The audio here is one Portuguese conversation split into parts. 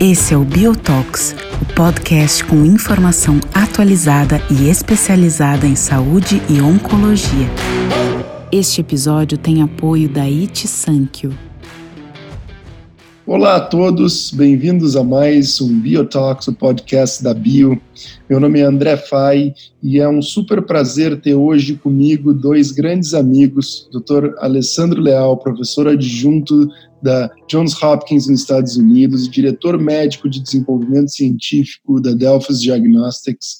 Esse é o Biotox, o podcast com informação atualizada e especializada em saúde e oncologia. Este episódio tem apoio da It Sankyo. Olá a todos, bem-vindos a mais um Biotalks, o podcast da Bio. Meu nome é André Fai e é um super prazer ter hoje comigo dois grandes amigos, Dr. Alessandro Leal, professor adjunto da Johns Hopkins nos Estados Unidos, diretor médico de desenvolvimento científico da Delphis Diagnostics,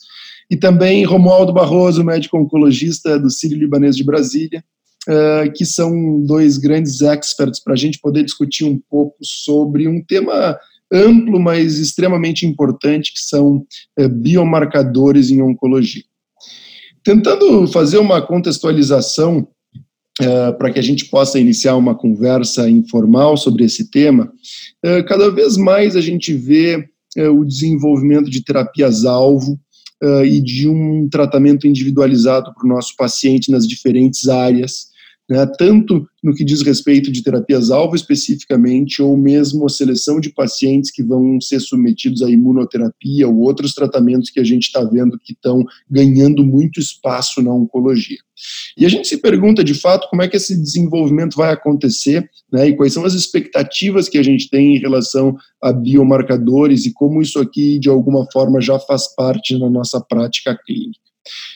e também Romualdo Barroso, médico oncologista do Sírio Libanês de Brasília, uh, que são dois grandes experts para a gente poder discutir um pouco sobre um tema amplo, mas extremamente importante, que são uh, biomarcadores em oncologia. Tentando fazer uma contextualização Uh, para que a gente possa iniciar uma conversa informal sobre esse tema, uh, cada vez mais a gente vê uh, o desenvolvimento de terapias-alvo e de um tratamento individualizado para o nosso paciente nas diferentes áreas né, tanto no que diz respeito de terapias-alvo especificamente, ou mesmo a seleção de pacientes que vão ser submetidos à imunoterapia ou outros tratamentos que a gente está vendo que estão ganhando muito espaço na oncologia. E a gente se pergunta, de fato, como é que esse desenvolvimento vai acontecer, né, e quais são as expectativas que a gente tem em relação a biomarcadores e como isso aqui, de alguma forma, já faz parte da nossa prática clínica.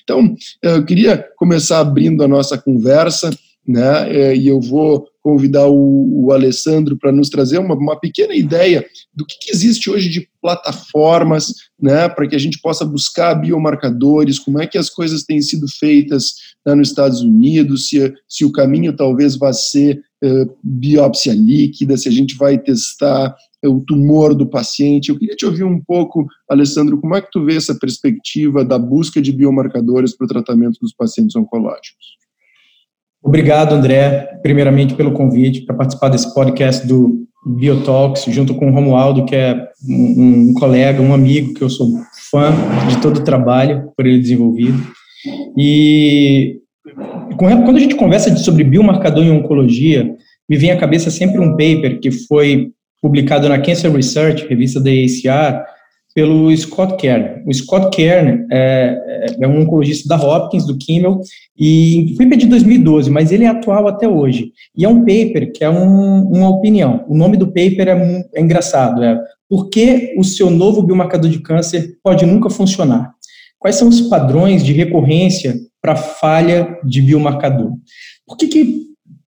Então, eu queria começar abrindo a nossa conversa, né? É, e eu vou convidar o, o Alessandro para nos trazer uma, uma, pequena ideia do que, que, existe hoje de plataformas, né, para que a gente possa buscar biomarcadores, como é que as coisas têm sido feitas né, nos Estados Unidos, se, se o caminho talvez vá ser uh, biópsia líquida, se a gente vai testar uh, o tumor do paciente. Eu queria te ouvir um pouco, Alessandro, como é que tu vê essa perspectiva da busca de biomarcadores para o tratamento dos pacientes oncológicos? Obrigado, André, primeiramente pelo convite para participar desse podcast do Biotalks, junto com o Romualdo, que é um, um, colega, um amigo, que eu sou fã de todo o trabalho por ele desenvolvido. E quando a gente conversa sobre biomarcador em oncologia, me vem à cabeça sempre um paper que foi publicado na Cancer Research, revista da ACR, pelo Scott Kern. O Scott Kern é, é, um oncologista da Hopkins, do Kimmel, e foi pedido em 2012, mas ele é atual até hoje. E é um paper que é um, uma opinião. O nome do paper é, é engraçado, é Por que o seu novo biomarcador de câncer pode nunca funcionar? Quais são os padrões de recorrência para falha de biomarcador? Por que, que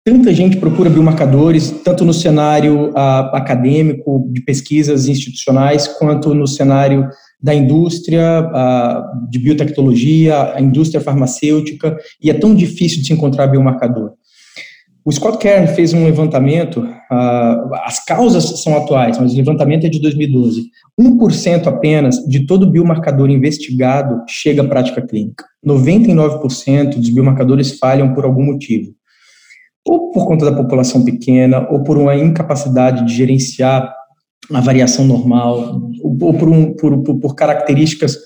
tanta gente procura biomarcadores, tanto no cenário uh, acadêmico, de pesquisas institucionais, quanto no cenário da indústria uh, de biotecnologia, a indústria farmacêutica, e é tão difícil de se encontrar biomarcador. O Scott Kern fez um levantamento, uh, as causas são atuais, mas o levantamento é de 2012. 1% apenas de todo biomarcador investigado chega à prática clínica. 99% dos biomarcadores falham por algum motivo ou por conta da população pequena, ou por uma incapacidade de gerenciar a variação normal, ou por, um, por, por, por características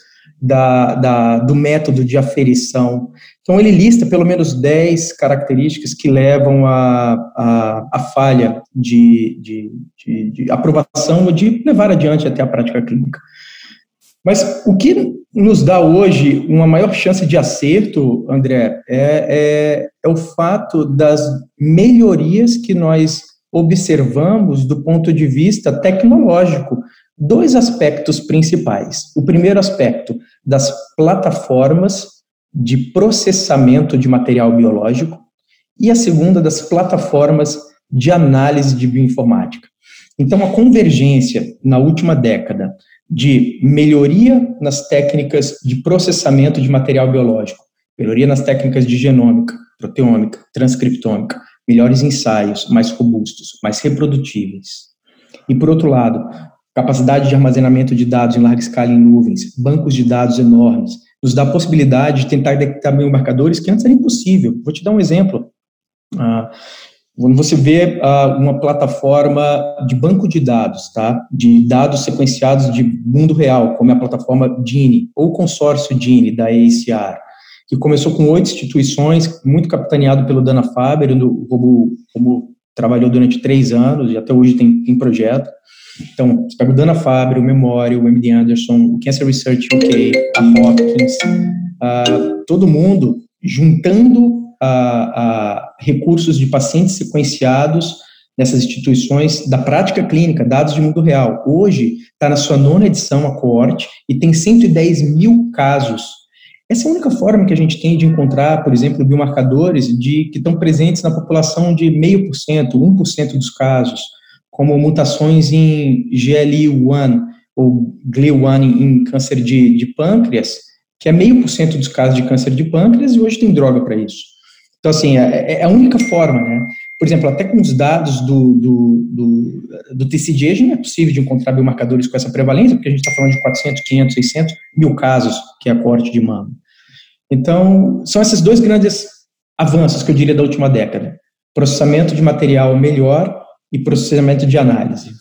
da, da, do método de aferição. Então, ele lista pelo menos 10 características que levam a, a, a falha de, de, de, de aprovação ou de levar adiante até a prática clínica. Mas o que nos dá hoje uma maior chance de acerto, André, é, é, é, o fato das melhorias que nós observamos do ponto de vista tecnológico. Dois aspectos principais. O primeiro aspecto, das plataformas de processamento de material biológico, e a segunda, das plataformas de análise de bioinformática. Então, a convergência na última década de melhoria nas técnicas de processamento de material biológico, melhoria nas técnicas de genômica, proteômica, transcriptômica, melhores ensaios, mais robustos, mais reprodutíveis. E, por outro lado, capacidade de armazenamento de dados em larga escala em nuvens, bancos de dados enormes, nos dá a possibilidade de tentar detectar biomarcadores que antes era impossível. Vou te dar um exemplo. Quando você vê uh, uma plataforma de banco de dados, tá? de dados sequenciados de mundo real, como é a plataforma Gini, ou consórcio Gini, da ACR, que começou com oito instituições, muito capitaneado pelo Dana Faber, o Robo, trabalhou durante três anos e até hoje tem, tem projeto. Então, você pega o Dana Faber, o Memorial, o MD Anderson, o Cancer Research UK, a Hopkins, uh, todo mundo juntando uh, uh, recursos de pacientes sequenciados nessas instituições da prática clínica, dados de mundo real. Hoje, está na sua nona edição a coorte e tem 110 mil casos. Essa é a única forma que a gente tem de encontrar, por exemplo, biomarcadores de, que estão presentes na população de meio por cento, 1% dos casos, como mutações em GLI1 ou GLI1 em câncer de, de pâncreas, que é meio por cento dos casos de câncer de pâncreas e hoje tem droga para isso. Então, assim, é, é, a única forma, né? Por exemplo, até com os dados do, do, do, do TCG, não é possível de encontrar biomarcadores com essa prevalência, porque a gente está falando de 400, 500, 600 mil casos, que é a corte de mama. Então, são esses dois grandes avanços que eu diria da última década. Processamento de material melhor e processamento de análise.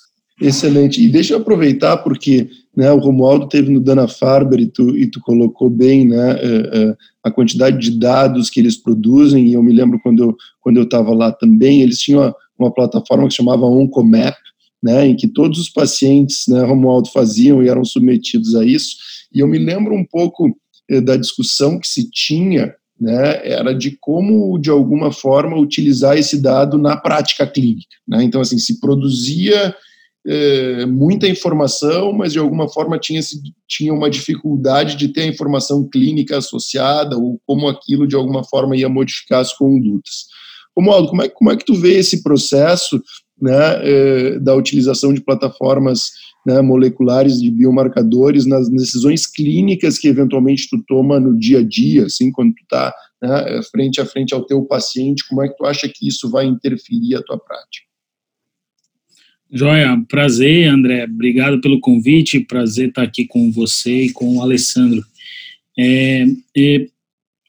Excelente. E deixa eu aproveitar, porque né, o Romualdo teve no Dana Farber e tu, e tu colocou bem né, uh, uh, a quantidade de dados que eles produzem, e eu me lembro quando eu quando eu estava lá também, eles tinham uma, uma, plataforma que chamava Oncomap, né, em que todos os pacientes, né, Romualdo, faziam e eram submetidos a isso, e eu me lembro um pouco eh, da discussão que se tinha né, era de como, de alguma forma, utilizar esse dado na prática clínica. Né? Então, assim, se produzia é, muita informação, mas de alguma forma tinha, tinha uma dificuldade de ter a informação clínica associada ou como aquilo, de alguma forma, ia modificar as condutas. Romualdo, como é, como é que tu vê esse processo né, é, da utilização de plataformas né, moleculares de biomarcadores nas decisões clínicas que eventualmente tu toma no dia a dia, assim, quando tu está né, frente a frente ao teu paciente, como é que tu acha que isso vai interferir a tua prática? Joia, prazer, André, obrigado pelo convite, prazer estar aqui com você e com o Alessandro. É, é,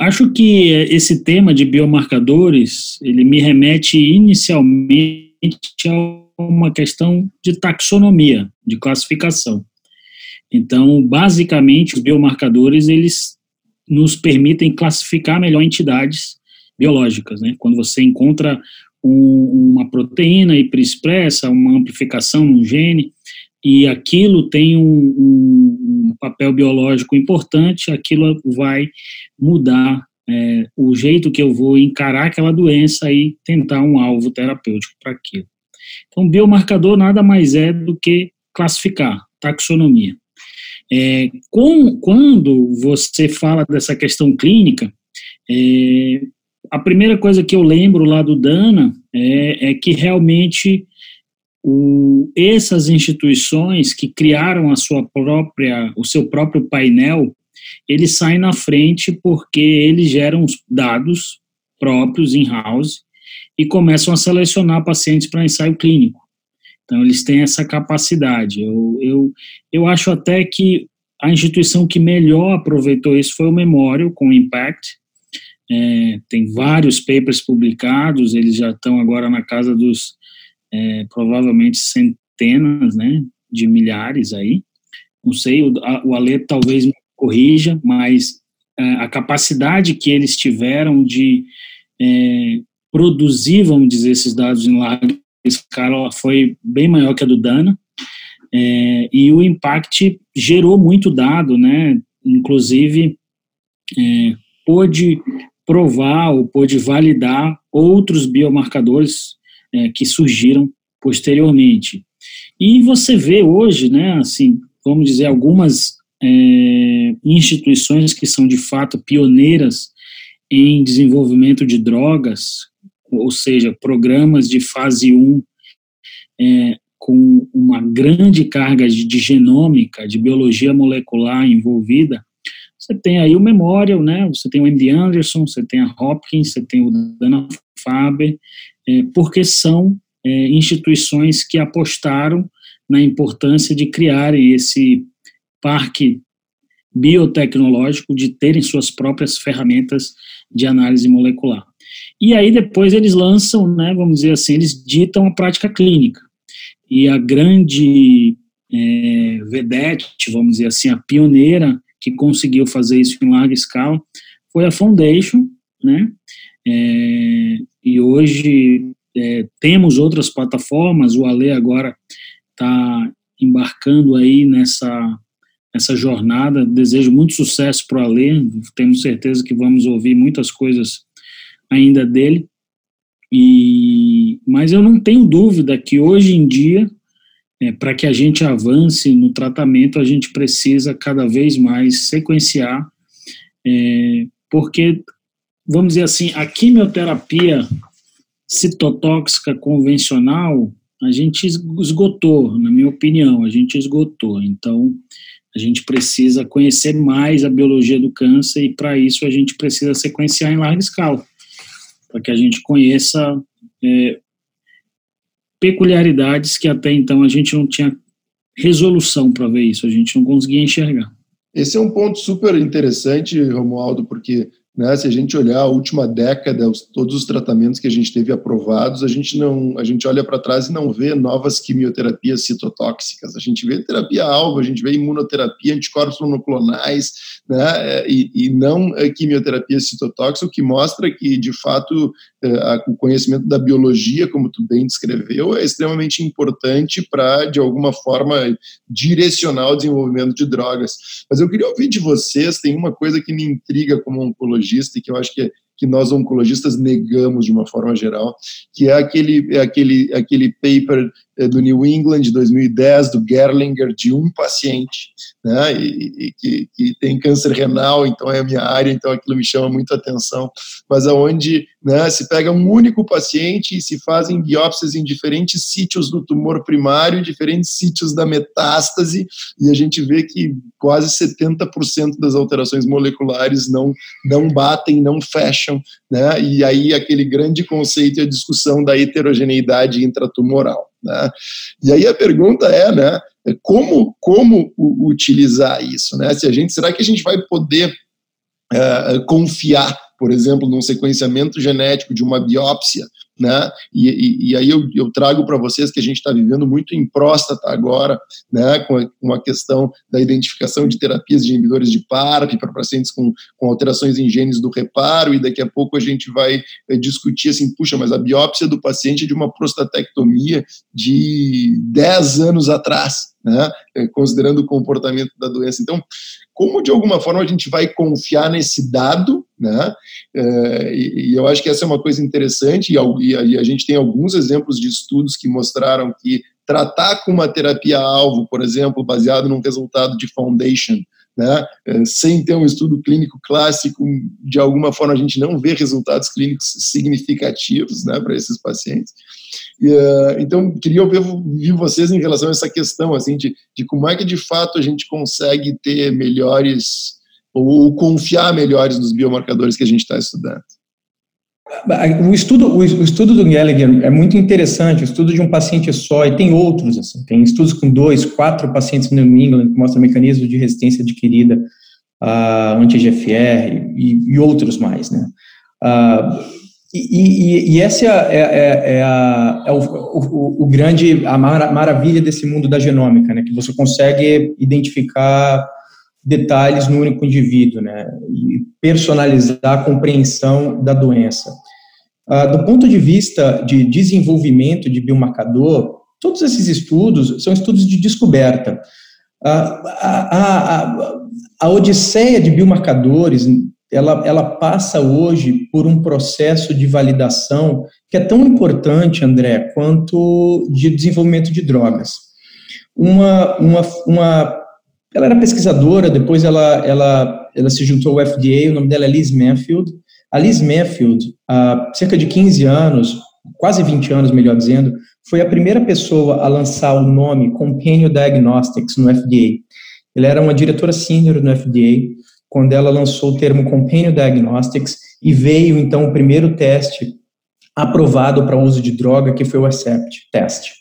acho que esse tema de biomarcadores, ele me remete inicialmente a uma questão de taxonomia, de classificação. Então, basicamente, os biomarcadores, eles nos permitem classificar melhor entidades biológicas, né? Quando você encontra uma proteína hiperexpressa, uma amplificação num gene, e aquilo tem um, um, papel biológico importante, aquilo vai mudar é, o jeito que eu vou encarar aquela doença e tentar um alvo terapêutico para aquilo. Então, biomarcador nada mais é do que classificar, taxonomia. É, com, quando você fala dessa questão clínica, é, a primeira coisa que eu lembro lá do Dana é, é que realmente o, essas instituições que criaram a sua própria, o seu próprio painel, eles saem na frente porque eles geram os dados próprios in-house e começam a selecionar pacientes para ensaio clínico. Então, eles têm essa capacidade. Eu, eu, eu acho até que a instituição que melhor aproveitou isso foi o Memorial, com o Impact. É, tem vários papers publicados, eles já estão agora na casa dos, é, provavelmente, centenas né, de milhares aí. Não sei, o, a, o Ale talvez me corrija, mas é, a capacidade que eles tiveram de é, produzir, vamos dizer, esses dados em larga escala foi bem maior que a do Dana, é, e o Impact gerou muito dado, né? Inclusive, é, pôde provar ou pôde validar outros biomarcadores é, que surgiram posteriormente. E você vê hoje, né, assim, vamos dizer, algumas é, instituições que são de fato pioneiras em desenvolvimento de drogas, ou seja, programas de fase 1 é, com uma grande carga de, de, genômica, de biologia molecular envolvida, você tem aí o Memorial, né? Você tem o MD Anderson, você tem a Hopkins, você tem o Dana-Farber, é, porque são é, instituições que apostaram na importância de criarem esse parque biotecnológico, de terem suas próprias ferramentas de análise molecular. E aí depois eles lançam, né, vamos dizer assim, eles ditam a prática clínica. E a grande é, vedete, vamos dizer assim, a pioneira que conseguiu fazer isso em larga escala foi a Foundation, né? É, e hoje é, temos outras plataformas, o Ale agora está embarcando aí nessa, nessa jornada, desejo muito sucesso para o Ale, temos certeza que vamos ouvir muitas coisas ainda dele, e, mas eu não tenho dúvida que hoje em dia, é, para que a gente avance no tratamento, a gente precisa cada vez mais sequenciar, é, porque, vamos dizer assim, a quimioterapia citotóxica convencional, a gente esgotou, na minha opinião, a gente esgotou. Então, a gente precisa conhecer mais a biologia do câncer e, para isso, a gente precisa sequenciar em larga escala para que a gente conheça é, peculiaridades que até então a gente não tinha resolução para ver isso, a gente não conseguia enxergar. Esse é um ponto super interessante, Romualdo, porque né, se a gente olhar a última década, os, todos os tratamentos que a gente teve aprovados, a gente não, a gente olha para trás e não vê novas quimioterapias citotóxicas. A gente vê terapia alvo, a gente vê imunoterapia, anticorpos monoclonais, né, e, e não quimioterapia citotóxica, o que mostra que, de fato, é, o conhecimento da biologia, como tu bem descreveu, é extremamente importante para, de alguma forma, direcionar o desenvolvimento de drogas. Mas eu queria ouvir de vocês, tem uma coisa que me intriga como oncologista e que eu acho que que nós oncologistas negamos de uma forma geral, que é aquele, é aquele, aquele paper é, do New England de 2010, do Gerlinger, de um paciente, né, e, e que, que, tem câncer renal, então é a minha área, então aquilo me chama muito atenção, mas aonde né, se pega um único paciente e se fazem biópsias em diferentes sítios do tumor primário, diferentes sítios da metástase, e a gente vê que quase 70% das alterações moleculares não, não batem, não fecham, né, e aí aquele grande conceito e a discussão da heterogeneidade intratumoral. Né? E aí a pergunta é, né, como, como utilizar isso? Né? Se a gente, será que a gente vai poder uh, confiar, por exemplo, num sequenciamento genético de uma biópsia né? E, e, e aí eu, eu trago para vocês que a gente está vivendo muito em próstata agora, né? Com a, com a, questão da identificação de terapias de inibidores de PARP para pacientes com, com alterações em genes do reparo, e daqui a pouco a gente vai é, discutir assim, puxa, mas a biópsia do paciente é de uma prostatectomia de 10 anos atrás, né? É, considerando o comportamento da doença. Então, como de alguma forma a gente vai confiar nesse dado, né? É, e, eu acho que essa é uma coisa interessante, a, e a gente tem alguns exemplos de estudos que mostraram que tratar com uma terapia-alvo, por exemplo, baseado num resultado de foundation, né, é, sem ter um estudo clínico clássico, de alguma forma a gente não vê resultados clínicos significativos né, para esses pacientes. E, uh, então, queria ouvir, vocês em relação a essa questão, assim, de, de como é que de fato a gente consegue ter melhores, ou confiar melhores nos biomarcadores que a gente está estudando. O estudo, o estudo do Gallagher é muito interessante, o estudo de um paciente só, e tem outros, assim, tem estudos com dois, quatro pacientes no New England que mostram mecanismos de resistência adquirida uh, anti-GFR e, e, outros mais, né. Uh, e, e, e, essa é, é, é, é, a, é o, o, o, grande, a maravilha desse mundo da genômica, né, que você consegue identificar detalhes no único indivíduo, né, e personalizar a compreensão da doença. Ah, do ponto de vista de desenvolvimento de biomarcador, todos esses estudos são estudos de descoberta. Ah, a, a, a, a odisseia de biomarcadores ela, ela passa hoje por um processo de validação que é tão importante, André, quanto de desenvolvimento de drogas. Uma, uma, uma ela era pesquisadora, depois ela, ela, ela se juntou ao FDA, o nome dela é Liz Manfield. A Liz Manfield, há cerca de 15 anos, quase 20 anos, melhor dizendo, foi a primeira pessoa a lançar o nome Companion Diagnostics no FDA. Ela era uma diretora sênior no FDA, quando ela lançou o termo Companion Diagnostics e veio então o primeiro teste aprovado para uso de droga, que foi o ACEPT teste.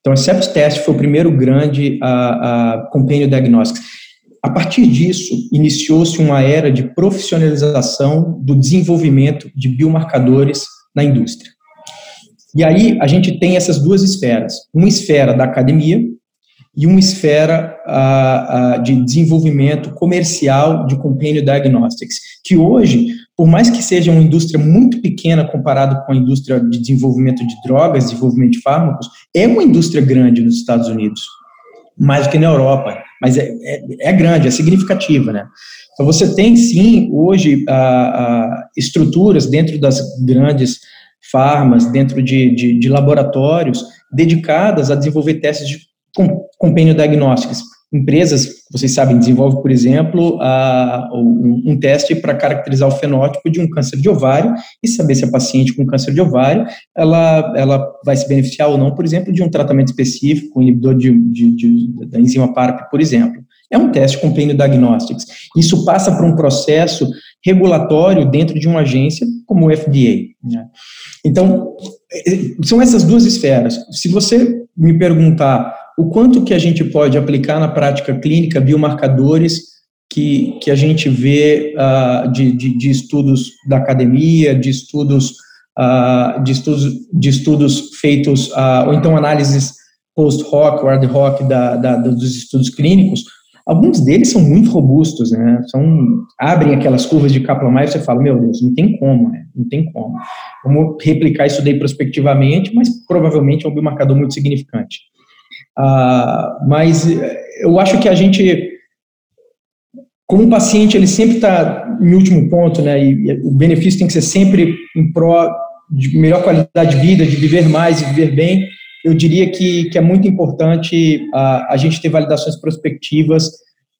Então, o ACEPT teste foi o primeiro grande a, a Companion Diagnostics. A partir disso, iniciou-se uma era de profissionalização do desenvolvimento de biomarcadores na indústria. E aí a gente tem essas duas esferas. Uma esfera da academia, e uma esfera de desenvolvimento comercial de companion diagnostics, que hoje, por mais que seja uma indústria muito pequena comparado com a indústria de desenvolvimento de drogas, desenvolvimento de fármacos, é uma indústria grande nos Estados Unidos, mais do que na Europa, mas é, é, é grande, é significativa, né? Então você tem sim hoje estruturas dentro das grandes farmas, dentro de, de, de laboratórios dedicadas a desenvolver testes de companion diagnostics. Empresas, vocês sabem, desenvolvem, por exemplo, um, um, teste para caracterizar o fenótipo de um câncer de ovário e saber se a paciente com câncer de ovário ela, ela vai se beneficiar ou não, por exemplo, de um tratamento específico, um inibidor de, de, de da enzima PARP, por exemplo. É um teste companion diagnostics. Isso passa por um processo regulatório dentro de uma agência como o FDA. Né? Então, são essas duas esferas. Se você me perguntar o quanto que a gente pode aplicar na prática clínica biomarcadores que, que a gente vê uh, de, de, de, estudos da academia, de estudos, uh, de estudos, de estudos feitos, uh, ou então análises post-hoc ou ad-hoc da, da, dos estudos clínicos, alguns deles são muito robustos, né? São, abrem aquelas curvas de Kaplan-Meier e você fala, meu Deus, não tem como, né? Não tem como. Vamos replicar isso daí prospectivamente, mas provavelmente é um biomarcador muito significante. Uh, mas eu acho que a gente, como paciente, ele sempre está em último ponto, né? E, e, o benefício tem que ser sempre em pró de melhor qualidade de vida, de viver mais e viver bem. Eu diria que, que é muito importante uh, a gente ter validações prospectivas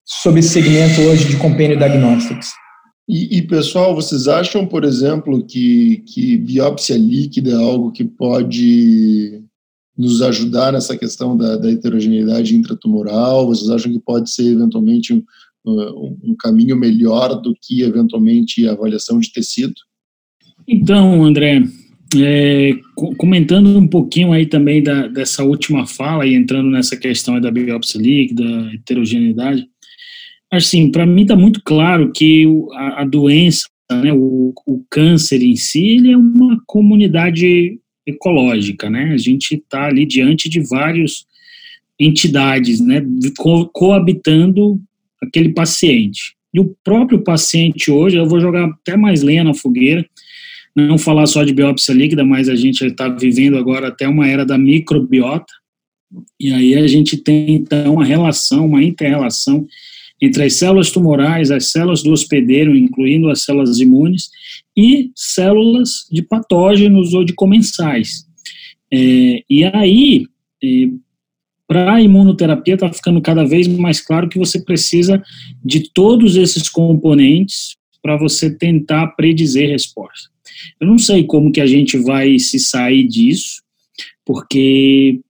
sobre esse segmento hoje de companion diagnostics. E, e, pessoal, vocês acham, por exemplo, que, que biópsia líquida é algo que pode nos ajudar nessa questão da, da heterogeneidade intratumoral? Vocês acham que pode ser eventualmente um, um, caminho melhor do que eventualmente a avaliação de tecido? Então, André, é, comentando um pouquinho aí também da, dessa última fala e entrando nessa questão da biópsia líquida, heterogeneidade, assim, para mim está muito claro que a, a doença, né, o, o, câncer em si, ele é uma comunidade ecológica, né? A gente está ali diante de várias entidades, né, co coabitando aquele paciente. E o próprio paciente hoje, eu vou jogar até mais lenha na fogueira, não falar só de biópsia líquida, mas a gente está vivendo agora até uma era da microbiota, e aí a gente tem então uma relação, uma inter-relação entre as células tumorais, as células do hospedeiro, incluindo as células imunes, e células de patógenos ou de comensais. É, e aí, é, para a imunoterapia, está ficando cada vez mais claro que você precisa de todos esses componentes para você tentar predizer resposta. Eu não sei como que a gente vai se sair disso, porque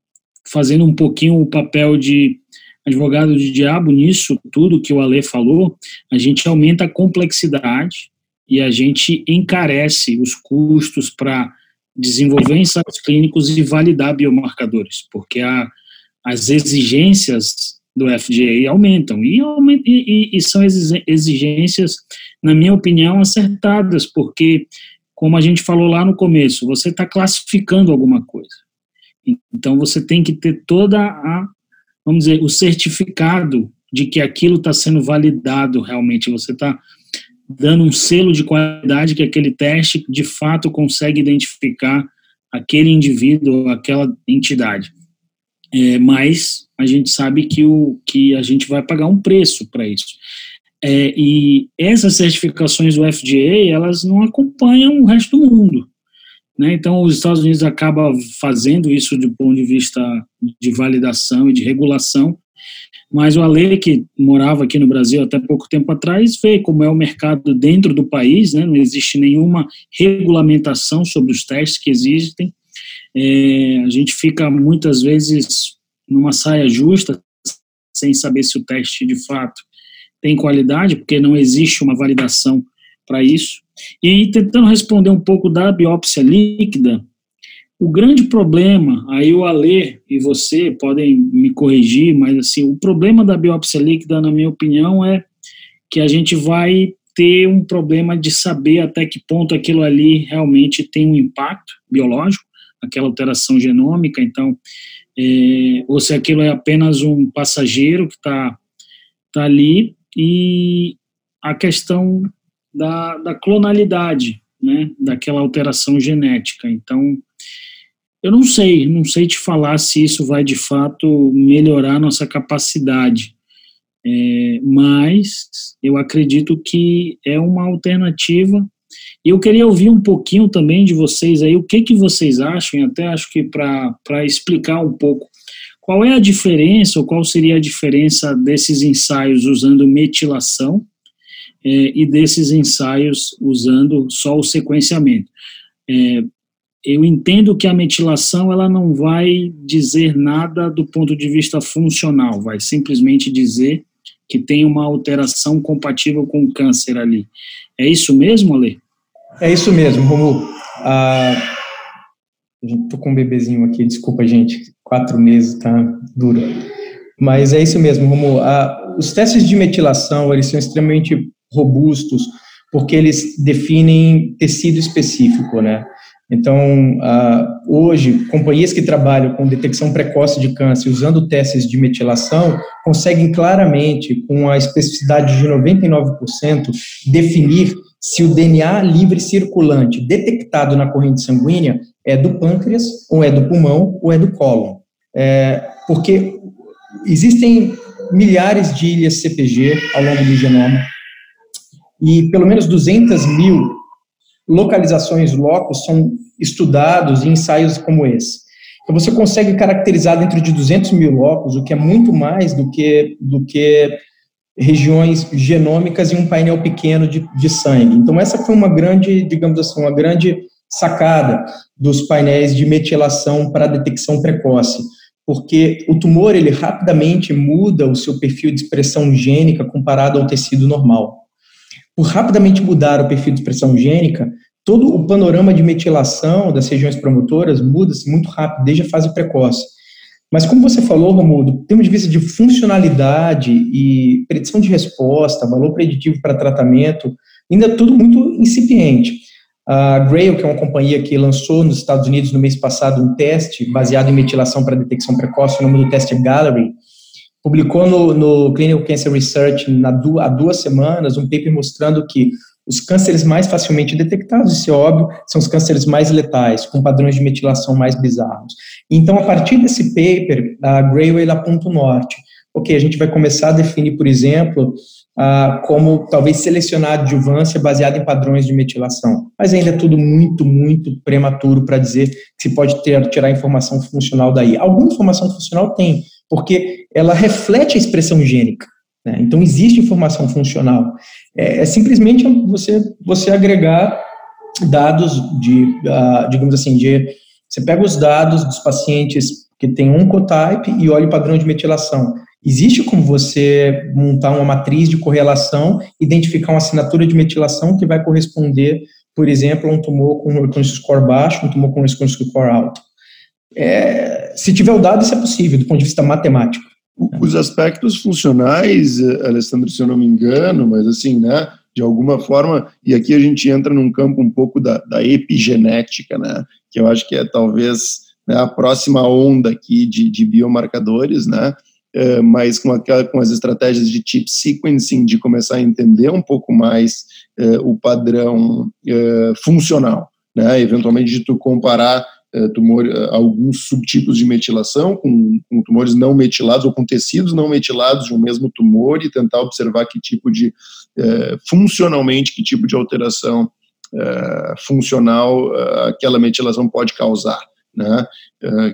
fazendo um pouquinho o papel de advogado de diabo nisso tudo que o Ale falou, a gente aumenta a complexidade e a gente encarece os custos para desenvolver ensaios clínicos e validar biomarcadores, porque a, as exigências do FDA aumentam e, e, e, são exigências, na minha opinião, acertadas, porque, como a gente falou lá no começo, você está classificando alguma coisa. Então, você tem que ter toda a, vamos dizer, o certificado de que aquilo está sendo validado realmente. Você está dando um selo de qualidade que aquele teste de fato consegue identificar aquele indivíduo, aquela entidade. É, mas a gente sabe que, o, que a gente vai pagar um preço para isso. É, e essas certificações do FDA, elas não acompanham o resto do mundo. Né? Então, os Estados Unidos acaba fazendo isso do ponto de vista de validação e de regulação, mas o Ale, que morava aqui no Brasil até pouco tempo atrás, vê como é o mercado dentro do país, né? não existe nenhuma regulamentação sobre os testes que existem. É, a gente fica muitas vezes numa saia justa, sem saber se o teste de fato tem qualidade, porque não existe uma validação para isso. E tentando responder um pouco da biópsia líquida, o grande problema, aí o Alê e você podem me corrigir, mas assim, o problema da biópsia líquida, na minha opinião, é que a gente vai ter um problema de saber até que ponto aquilo ali realmente tem um impacto biológico, aquela alteração genômica. Então, é, ou se aquilo é apenas um passageiro que está tá ali, e a questão da, da clonalidade, né, daquela alteração genética. Então, eu não sei, não sei te falar se isso vai de fato melhorar nossa capacidade, é, mas eu acredito que é uma alternativa. E eu queria ouvir um pouquinho também de vocês aí, o que, que vocês acham, até acho que para explicar um pouco, qual é a diferença, ou qual seria a diferença desses ensaios usando metilação é, e desses ensaios usando só o sequenciamento. É, eu entendo que a metilação ela não vai dizer nada do ponto de vista funcional, vai simplesmente dizer que tem uma alteração compatível com o câncer ali. É isso mesmo, Ale? É isso mesmo, Romulo. Ah, tô com um bebezinho aqui, desculpa, gente. Quatro meses, tá duro. Mas é isso mesmo, Romulo. Ah, os testes de metilação, eles são extremamente robustos, porque eles definem tecido específico, né? Então, hoje, companhias que trabalham com detecção precoce de câncer usando testes de metilação conseguem claramente, com a especificidade de 99%, definir se o DNA livre circulante detectado na corrente sanguínea é do pâncreas, ou é do pulmão, ou é do cólon. É, porque existem milhares de ilhas CPG ao longo do genoma, e pelo menos 200 mil localizações locos são estudados em ensaios como esse. Então, você consegue caracterizar dentro de 200 mil locos, o que é muito mais do que, do que regiões genômicas e um painel pequeno de, de sangue. Então, essa foi uma grande, digamos assim, uma grande sacada dos painéis de metilação para detecção precoce, porque o tumor ele rapidamente muda o seu perfil de expressão gênica comparado ao tecido normal por rapidamente mudar o perfil de expressão gênica, todo o panorama de metilação das regiões promotoras muda-se muito rápido, desde a fase precoce. Mas como você falou, Romulo, ponto de vista de funcionalidade e predição de resposta, valor preditivo para tratamento, ainda é tudo muito incipiente. A Grail, que é uma companhia que lançou nos Estados Unidos no mês passado um teste baseado em metilação para detecção precoce, o nome do teste é Gallery, publicou no, no Clinical Cancer Research na, há duas semanas um paper mostrando que os cânceres mais facilmente detectados, isso é óbvio, são os cânceres mais letais, com padrões de metilação mais bizarros. Então, a partir desse paper, a Grayway aponta o norte. Ok, a gente vai começar a definir, por exemplo, ah, como talvez selecionar adjuvância baseada em padrões de metilação. Mas ainda é tudo muito, muito prematuro para dizer que se pode ter, tirar informação funcional daí. Alguma informação funcional tem, porque ela reflete a expressão gênica. Né? Então, existe informação funcional. É, é, simplesmente você, você agregar dados de, uh, digamos assim, de, você pega os dados dos pacientes que têm um cotype e olha o padrão de metilação. Existe como você montar uma matriz de correlação, identificar uma assinatura de metilação que vai corresponder, por exemplo, a um tumor com recurrence score baixo, um tumor com recurrence score alto. É, se tiver o dado, isso é possível, do ponto de vista matemático. Os aspectos funcionais, eh, Alessandro, se eu não me engano, mas assim, né, de alguma forma, e aqui a gente entra num campo um pouco da, da epigenética, né, que eu acho que é talvez né, a próxima onda aqui de, de biomarcadores, né, é, mas com, aquela, com as estratégias de chip sequencing, de começar a entender um pouco mais é, o padrão é, funcional, né, eventualmente de tu comparar é, tumor, é, alguns subtipos de metilação, com, com, tumores não metilados ou com tecidos não metilados de um mesmo tumor e tentar observar que tipo de, é, funcionalmente, que tipo de alteração funcional aquela metilação pode causar, né?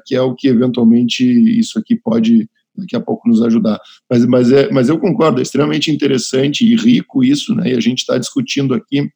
Que é o que eventualmente isso aqui pode daqui a pouco nos ajudar. Mas, mas, é, mas eu concordo, é extremamente interessante e rico isso, né? E a gente está discutindo aqui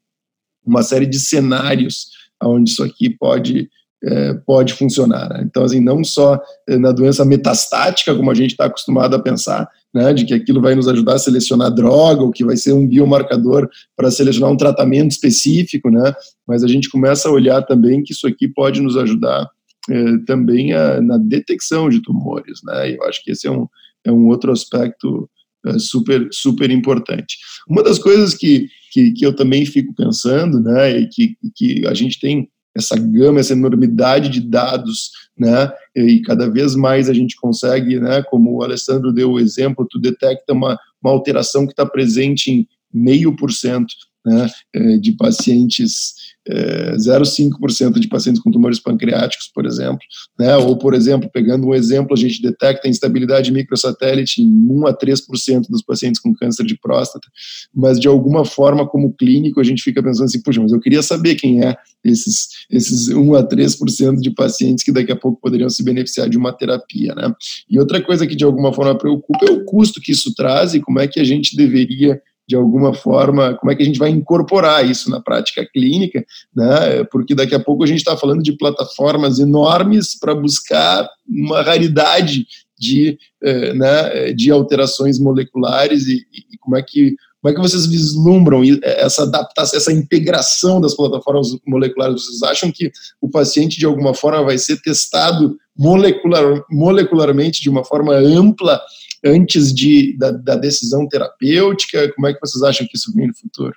uma série de cenários onde isso aqui pode é, pode funcionar. Né? Então, assim, não só é, na doença metastática, como a gente está acostumado a pensar, né, de que aquilo vai nos ajudar a selecionar droga, ou que vai ser um biomarcador para selecionar um tratamento específico, né, mas a gente começa a olhar também que isso aqui pode nos ajudar é, também a, na detecção de tumores, né, eu acho que esse é um, é um outro aspecto é, super, super importante. Uma das coisas que, que, que eu também fico pensando, né, e que, que a gente tem essa gama, essa enormidade de dados, né? E cada vez mais a gente consegue, né? Como o Alessandro deu o exemplo, tu detecta uma, uma alteração que está presente em meio por cento né, é, de pacientes, é, 0,5% de pacientes com tumores pancreáticos, por exemplo, né, ou, por exemplo, pegando um exemplo, a gente detecta instabilidade microsatélite em 1 a 3% dos pacientes com câncer de próstata, mas de alguma forma, como clínico, a gente fica pensando assim, puxa, mas eu queria saber quem é esses, esses 1 a 3% de pacientes que daqui a pouco poderiam se beneficiar de uma terapia, né. E outra coisa que de alguma forma preocupa é o custo que isso traz e como é que a gente deveria de alguma forma, como é que a gente vai incorporar isso na prática clínica, né? Porque daqui a pouco a gente está falando de plataformas enormes para buscar uma raridade de, eh, né, de alterações moleculares e, e, como é que como é que vocês vislumbram essa adaptação, essa integração das plataformas moleculares? Vocês acham que o paciente de alguma forma vai ser testado molecular, molecularmente de uma forma ampla antes de, da, da, decisão terapêutica? Como é que vocês acham que isso vem no futuro?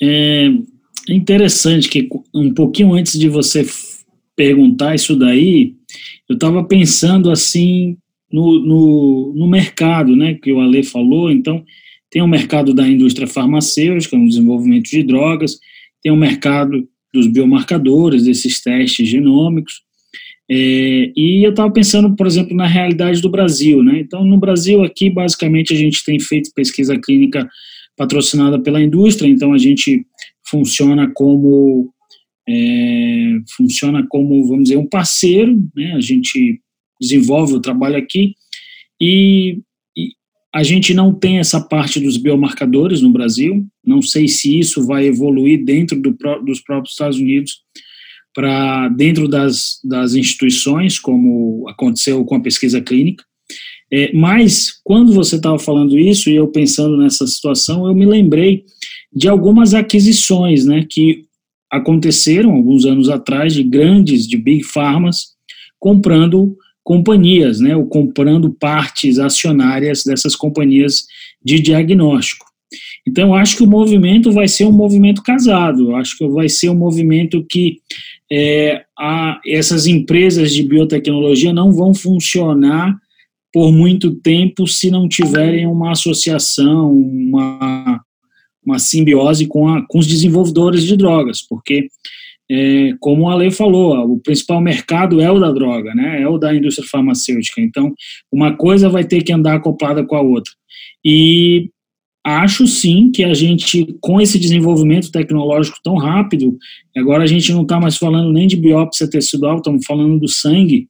É interessante que um pouquinho antes de você perguntar isso daí, eu estava pensando assim no, no, no, mercado, né, que o Ale falou, então tem o mercado da indústria farmacêutica, no desenvolvimento de drogas, tem o mercado dos biomarcadores, desses testes genômicos, é, e eu estava pensando, por exemplo, na realidade do Brasil. Né? Então, no Brasil, aqui, basicamente, a gente tem feito pesquisa clínica patrocinada pela indústria, então a gente funciona como é, funciona como, vamos dizer, um parceiro, né? a gente desenvolve o trabalho aqui e, e, a gente não tem essa parte dos biomarcadores no Brasil, não sei se isso vai evoluir dentro do, dos próprios Estados Unidos, para dentro das, das instituições, como aconteceu com a pesquisa clínica. É, mas, quando você estava falando isso, e eu pensando nessa situação, eu me lembrei de algumas aquisições né, que aconteceram alguns anos atrás de grandes, de big pharmas, comprando companhias, né, ou comprando partes acionárias dessas companhias de diagnóstico. Então, acho que o movimento vai ser um movimento casado, acho que vai ser um movimento que é, a, essas empresas de biotecnologia não vão funcionar por muito tempo se não tiverem uma associação, uma, uma simbiose com, a, com os desenvolvedores de drogas, porque, é, como a lei falou, o principal mercado é o da droga, né, é o da indústria farmacêutica. Então, uma coisa vai ter que andar acoplada com a outra. E Acho sim que a gente, com esse desenvolvimento tecnológico tão rápido, agora a gente não está mais falando nem de biópsia tecidual, estamos falando do sangue,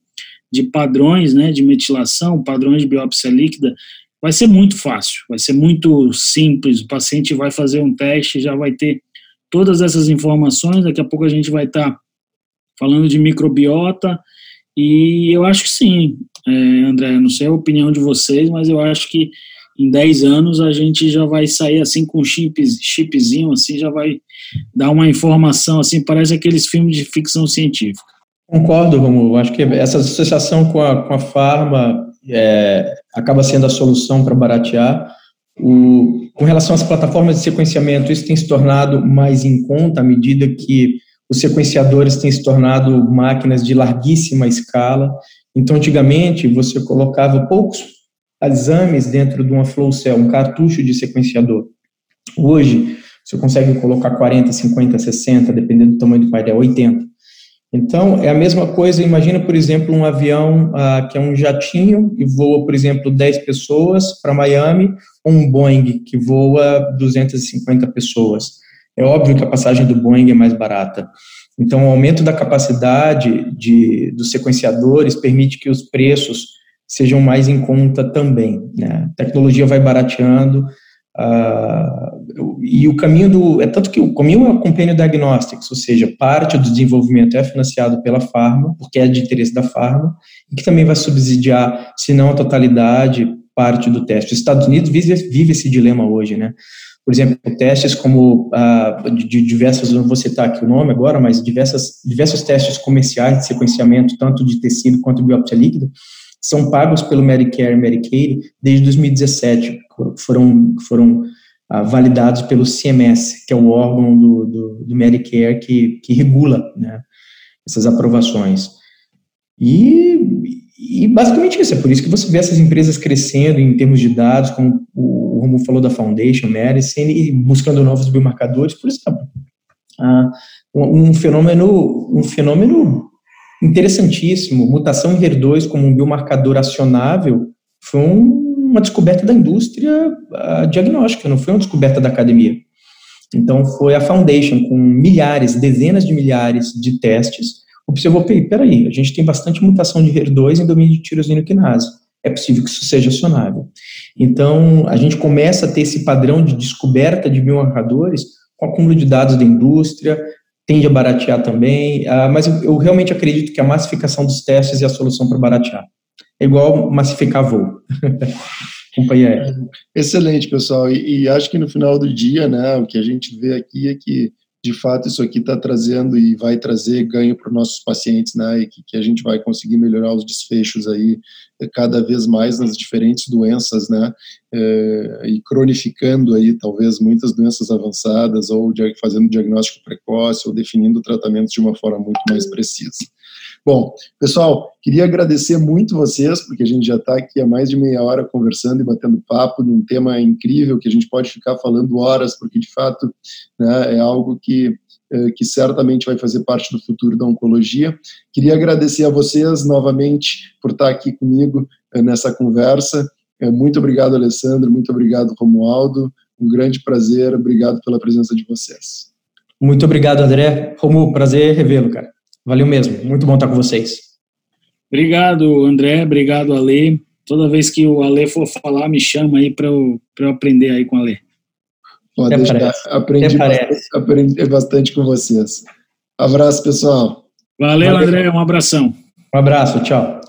de padrões né, de metilação, padrões de biópsia líquida, vai ser muito fácil, vai ser muito simples. O paciente vai fazer um teste, já vai ter todas essas informações. Daqui a pouco a gente vai estar tá falando de microbiota. E eu acho que sim, é, André, não sei a opinião de vocês, mas eu acho que em 10 anos a gente já vai sair assim com chips, chipzinho, assim, já vai dar uma informação, assim, parece aqueles filmes de ficção científica. Concordo, Romulo. Acho que essa associação com a, com a farma é, acaba sendo a solução para baratear. O, com relação às plataformas de sequenciamento, isso tem se tornado mais em conta à medida que os sequenciadores têm se tornado máquinas de larguíssima escala. Então, antigamente, você colocava poucos exames dentro de uma flow cell, um cartucho de sequenciador. Hoje, você consegue colocar 40, 50, 60, dependendo do tamanho do painel, 80. Então, é a mesma coisa, imagina, por exemplo, um avião ah, que é um jatinho e voa, por exemplo, 10 pessoas para Miami, ou um Boeing que voa 250 pessoas. É óbvio que a passagem do Boeing é mais barata. Então, o aumento da capacidade de, dos sequenciadores permite que os preços sejam mais em conta também. Né? A tecnologia vai barateando uh, e o caminho do é tanto que o caminho é o Companion Diagnostics, ou seja, parte do desenvolvimento é financiado pela farma, porque é de interesse da farma, e que também vai subsidiar, se não a totalidade, parte do teste. Os Estados Unidos vive, vive esse dilema hoje, né? Por exemplo, testes como uh, de, diversas, não vou citar aqui o nome agora, mas diversas, diversos testes comerciais de sequenciamento, tanto de tecido quanto de biópsia líquida, são pagos pelo Medicare e Medicaid desde 2017, foram, foram ah, validados pelo CMS, que é o órgão do, do, do Medicare que, que regula né, essas aprovações. E, e basicamente isso, é por isso que você vê essas empresas crescendo em termos de dados, como o Romulo falou da Foundation, Medicine, e buscando novos biomarcadores, por exemplo. Ah, um fenômeno, um fenômeno interessantíssimo, mutação em HER2 como um biomarcador acionável, foi um, uma descoberta da indústria uh, diagnóstica, não foi uma descoberta da academia. Então, foi a Foundation, com milhares, dezenas de milhares de testes, observou, peraí, a gente tem bastante mutação de HER2 em domínio de tirosina quinase. É possível que isso seja acionável. Então, a gente começa a ter esse padrão de descoberta de biomarcadores com acúmulo de dados da indústria, tende a baratear também, uh, mas eu, eu, realmente acredito que a massificação dos testes é a solução para baratear. É igual massificar voo. Companhia Excelente, pessoal. E, e, acho que no final do dia, né, o que a gente vê aqui é que de fato isso aqui está trazendo e vai trazer ganho para os nossos pacientes, né, e que, que, a gente vai conseguir melhorar os desfechos aí cada vez mais nas diferentes doenças, né, é, e cronificando aí talvez muitas doenças avançadas ou fazendo diagnóstico precoce ou definindo tratamentos de uma forma muito mais precisa. Bom, pessoal, queria agradecer muito vocês, porque a gente já está aqui há mais de meia hora conversando e batendo papo num tema incrível que a gente pode ficar falando horas, porque de fato né, é algo que, que certamente vai fazer parte do futuro da oncologia. Queria agradecer a vocês novamente por estar aqui comigo é, nessa conversa. É, muito obrigado, Alessandro, muito obrigado, Romualdo. Um grande prazer, obrigado pela presença de vocês. Muito obrigado, André. Romulo, prazer revê-lo, cara. Valeu mesmo, muito bom estar com vocês. Obrigado, André, obrigado, Ale. Toda vez que o Ale for falar, me chama aí para eu, eu aprender aí com o Ale. Pode deixar, aprendi bastante, aprendi bastante com vocês. Abraço, pessoal. Valeu, Valeu, André, um abração. Um abraço, tchau.